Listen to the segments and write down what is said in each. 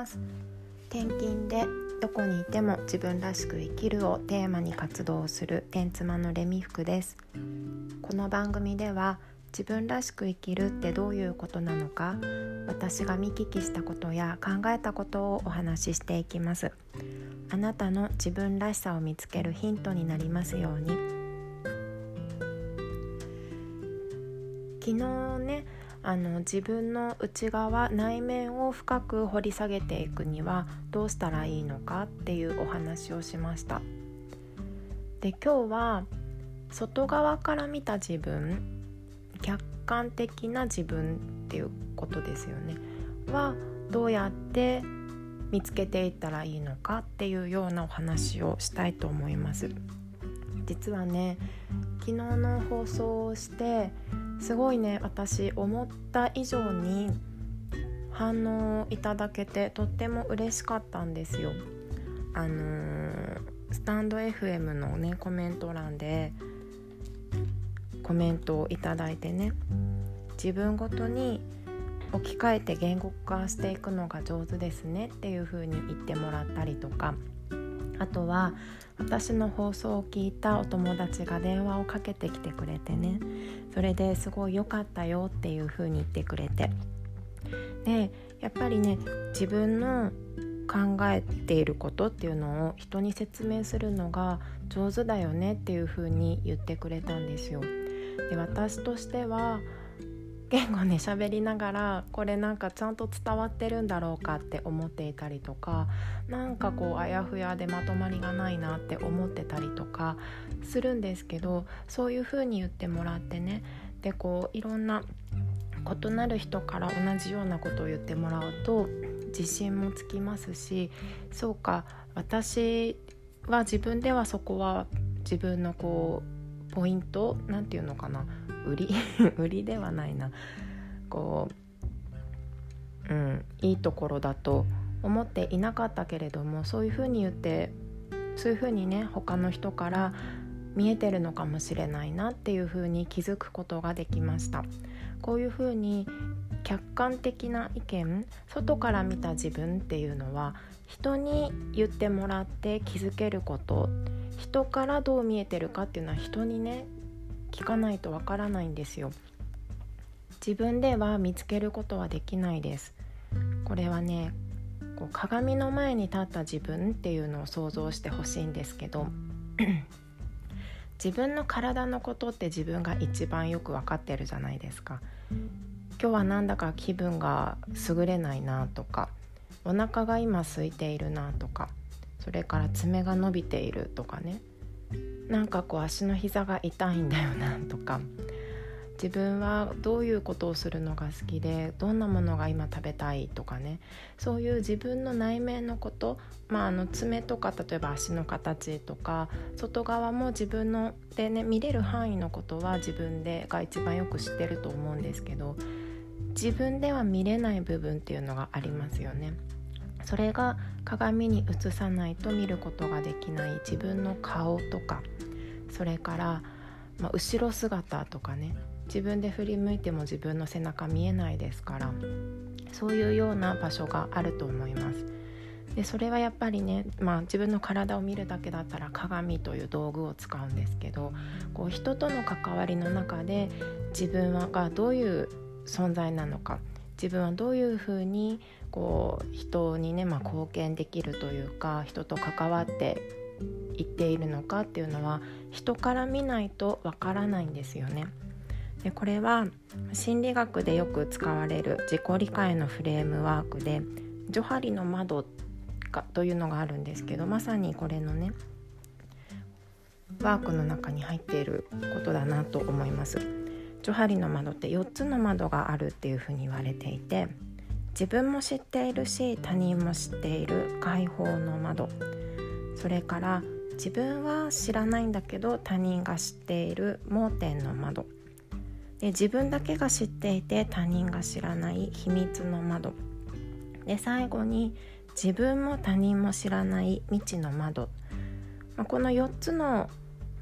ます。転勤でどこにいても自分らしく生きるをテーマに活動する天妻のレミ服です。この番組では自分らしく生きるってどういうことなのか私が見聞きしたことや考えたことをお話ししていきます。あなたの自分らしさを見つけるヒントになりますように。昨日ねあの自分の内側内面を深く掘り下げていくにはどうしたらいいのかっていうお話をしました。で今日は外側から見た自分客観的な自分っていうことですよね。はどうやって見つけていったらいいのかっていうようなお話をしたいと思います。実はね昨日の放送をしてすごいね私思った以上に反応いただけてとっても嬉しかったんですよ。あのー、スタンド FM のねコメント欄でコメントをいただいてね自分ごとに置き換えて言語化していくのが上手ですねっていう風に言ってもらったりとかあとは私の放送を聞いたお友達が電話をかけてきてくれてねそれですごい良かったよっていう風に言ってくれてでやっぱりね自分の考えていることっていうのを人に説明するのが上手だよねっていう風に言ってくれたんですよ。で私としては言語ね喋りながらこれなんかちゃんと伝わってるんだろうかって思っていたりとかなんかこうあやふやでまとまりがないなって思ってたりとかするんですけどそういう風に言ってもらってねでこういろんな異なる人から同じようなことを言ってもらうと自信もつきますしそうか私は自分ではそこは自分のこうポイント何て言うのかな売り 売りではないな。こう、うん、いいところだと思っていなかったけれどもそういうふうに言ってそういうふうにね他の人から見えてるのかもしれないなっていうふうに気づくことができました。こういうふうに客観的な意見外から見た自分っていうのは人に言ってもらって気づけること人からどう見えてるかっていうのは人にね聞かないとわからないんですよ。自分では見つけることはできないです。これはねこう鏡の前に立った自分っていうのを想像してほしいんですけど 自分の体のことって自分が一番よく分かってるじゃないですか。今日はなんだか気分が優れないなとかお腹が今空いているなとかそれから爪が伸びているとかね。なんかこう足の膝が痛いんだよなとか自分はどういうことをするのが好きでどんなものが今食べたいとかねそういう自分の内面のこと、まあ、あの爪とか例えば足の形とか外側も自分のでね見れる範囲のことは自分でが一番よく知ってると思うんですけど自分では見れない部分っていうのがありますよね。それが鏡に映さないと見ることができない。自分の顔とか。それから、まあ、後ろ姿とかね。自分で振り向いても自分の背中見えないですから。そういうような場所があると思います。でそれはやっぱりね、まあ、自分の体を見るだけだったら鏡という道具を使うんですけどこう人との関わりの中で自分がどういう存在なのか。自分はどういうふうにこう人にね、まあ、貢献できるというか人と関わっていっているのかっていうのは人から見ないとわからないんですよね。でこれは心理学でよく使われる自己理解のフレームワークでジョハリの窓というのがあるんですけどまさにこれのねワークの中に入っていることだなと思います。ジョハリの窓って4つの窓があるっていうふうに言われていて自分も知っているし他人も知っている解放の窓。それから自分は知らないんだけど他人が知っている盲点の窓。で自分だけが知っていて他人が知らない秘密の窓。で最後に自分も他人も知らない未知の窓、まあ、この4つの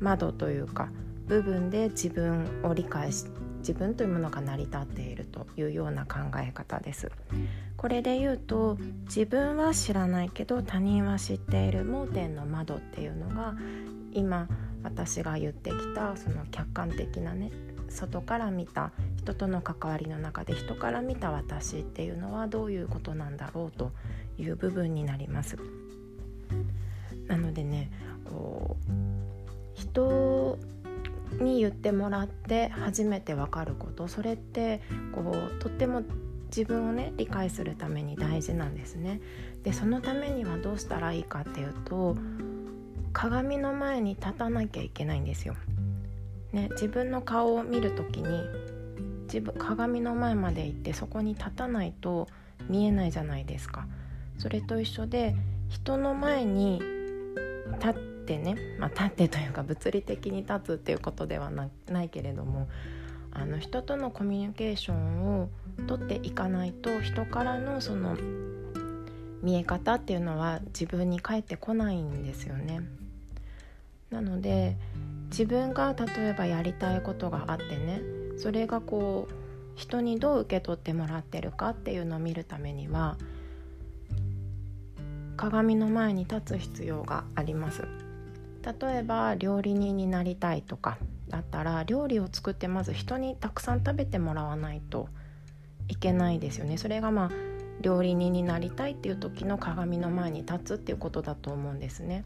窓というか部分で自分を理解し自分というものが成り立っているというような考え方ですこれで言うと自分は知らないけど他人は知っている盲点の窓っていうのが今私が言ってきたその客観的なね外から見た人との関わりの中で人から見た私っていうのはどういうことなんだろうという部分になります。なのでねこう人に言ってもらって初めて分かることそれってこうとっても自分をね理解するために大事なんですね。でそのためにはどうしたらいいかっていうと鏡の前に立たなきゃいけないんですよ。ね、自分の顔を見る時に自分鏡の前まで行ってそこに立たないと見えないじゃないですか。それと一緒で人の前に立ってね、まあ、立ってというか物理的に立つっていうことではないけれどもあの人とのコミュニケーションをとっていかないと人からのその見え方っていうのは自分に返ってこないんですよね。なので自分が例えばやりたいことがあってねそれがこう人にどう受け取ってもらってるかっていうのを見るためには鏡の前に立つ必要があります例えば料理人になりたいとかだったら料理を作ってまず人にたくさん食べてもらわないといけないですよねそれがまあ料理人になりたいっていう時の鏡の前に立つっていうことだと思うんですね。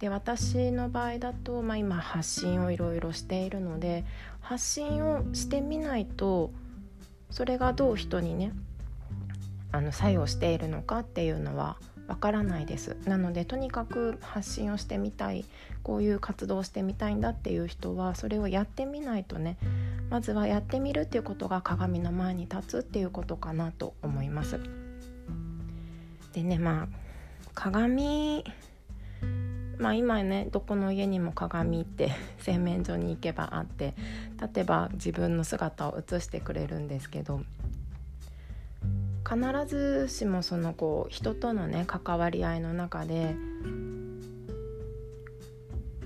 で私の場合だと、まあ、今発信をいろいろしているので発信をしてみないとそれがどう人にねあの作用しているのかっていうのはわからないですなのでとにかく発信をしてみたいこういう活動をしてみたいんだっていう人はそれをやってみないとねまずはやってみるっていうことが鏡の前に立つっていうことかなと思います。でねまあ鏡まあ今ねどこの家にも鏡って 洗面所に行けばあって例えば自分の姿を映してくれるんですけど必ずしもそのこう人とのね関わり合いの中で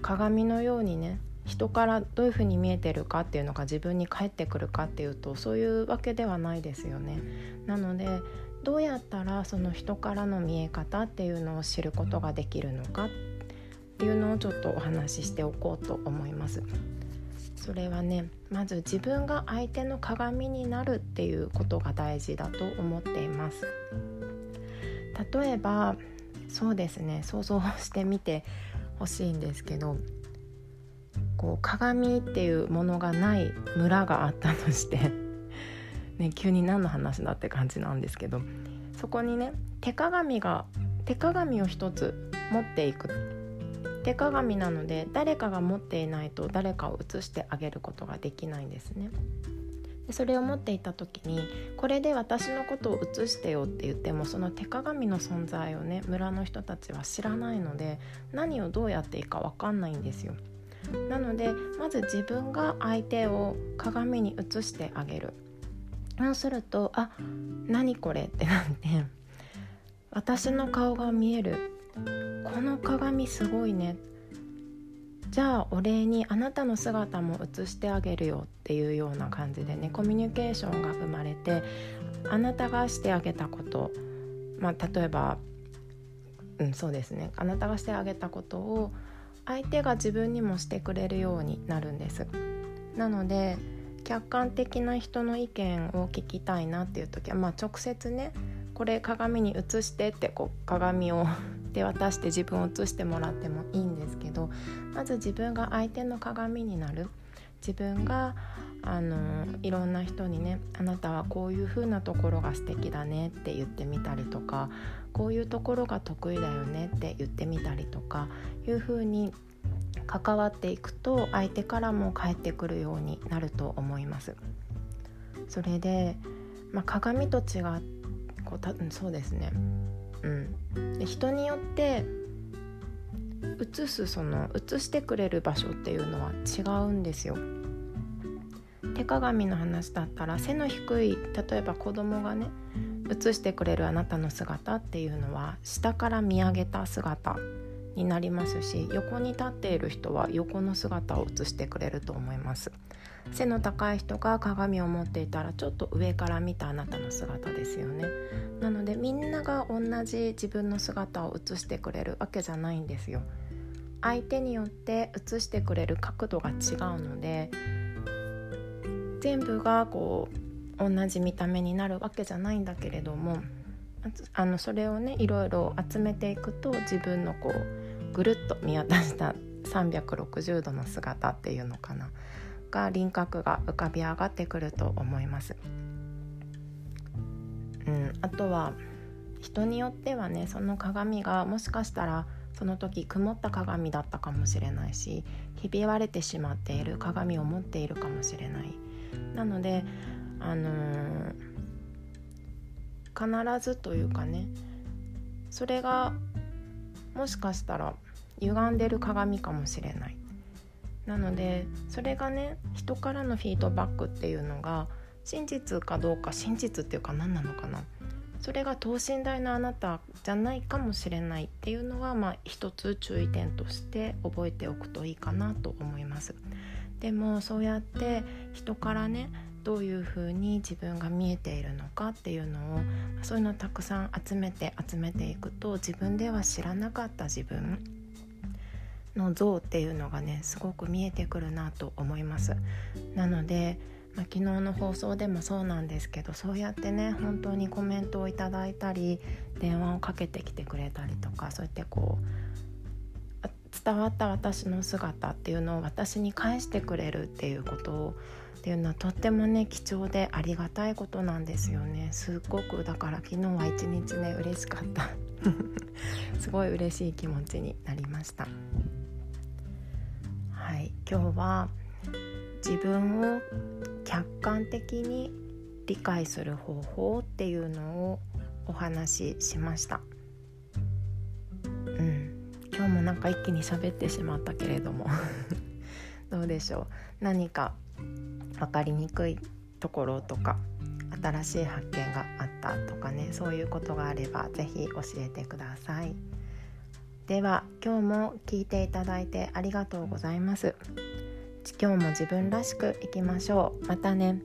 鏡のようにね人からどういうふうに見えてるかっていうのが自分に返ってくるかっていうとそういうわけではないですよね。なのでどうやったらその人からの見え方っていうのを知ることができるのかっていうのをちょっとお話ししておこうと思います。それはねまず自分が相手の鏡になるっていうことが大事だと思っています。例えばそうですね想像してみてほしいんですけどこう鏡っていうものがない村があったとして ね、急に何の話だって感じなんですけどそこにね手鏡が手鏡を一つ持っていく手鏡なので誰かが持っていないと誰かを映してあげることができないんですね。でそれを持っていた時にこれで私のことを映してよって言ってもその手鏡の存在をね村の人たちは知らないので何をどうやっていいか分かんないんですよ。なのでまず自分が相手を鏡に映してあげる。そうすると「あ何これ?」ってなって私の顔が見えるこの鏡すごいね。じゃあお礼にあなたの姿も映してあげるよっていうような感じでねコミュニケーションが生まれてあなたがしてあげたことまあ例えばうんそうですね。あなたがしてあげたことを相手が自分にもしてくれるようになるんです。なので客観的な人の意見を聞きたいなっていう時はまあ直接ねこれ鏡に映してってこう鏡を手渡して自分を映してもらってもいいんですけどまず自分が相手の鏡になる自分があのいろんな人にね「あなたはこういう風なところが素敵だね」って言ってみたりとか「こういうところが得意だよね」って言ってみたりとかいう風に関わっていくと相手からも返ってくるようになると思います。それで、まあ、鏡と違っこうたそうですねうん。で人によって映すその映してくれる場所っていうのは違うんですよ。手鏡の話だったら背の低い例えば子供がね映してくれるあなたの姿っていうのは下から見上げた姿。になりますし横に立っている人は横の姿を映してくれると思います。背の高い人が鏡を持っていたらちょっと上から見たあなたの姿ですよね。なのでみんなが同じ自分の姿を映してくれるわけじゃないんですよ。相手によって映してくれる角度が違うので全部がこう同じ見た目になるわけじゃないんだけれどもあのそれをねいろいろ集めていくと自分のこうぐるっと見渡した360度の姿っていうのかなが輪郭が浮かび上がってくると思います。うん、あとは人によってはねその鏡がもしかしたらその時曇った鏡だったかもしれないしひび割れてしまっている鏡を持っているかもしれないなのであのー、必ずというかねそれがもしかしたら歪んでる鏡かもしれないなのでそれがね人からのフィードバックっていうのが真実かどうか真実っていうか何なのかなそれが等身大のあなたじゃないかもしれないっていうのはまあ一つ注意点として覚えておくといいかなと思います。でもそうやって人からねどういうふうに自分が見えているのかっていうのをそういうのをたくさん集めて集めていくと自分では知らなかった自分の像っていうのがねすごく見えてくるなと思います。なので、まあ、昨日の放送でもそうなんですけどそうやってね本当にコメントをいただいたり電話をかけてきてくれたりとかそうやってこう伝わった私の姿っていうのを私に返してくれるっていうことをっていうのはとってもね貴重でありがたいことなんですよね。すっごくだから昨日は一日ね嬉しかった。すごい嬉しい気持ちになりました。はい。今日は自分を客観的に理解する方法っていうのをお話ししました。うん。今日もなんか一気に喋ってしまったけれども。どうでしょう？何か分かりにくいところとか新しい発見があったとかねそういうことがあれば是非教えてください。では今日も聞いていただいてありがとうございます。今日も自分らしくいきましょう。またね。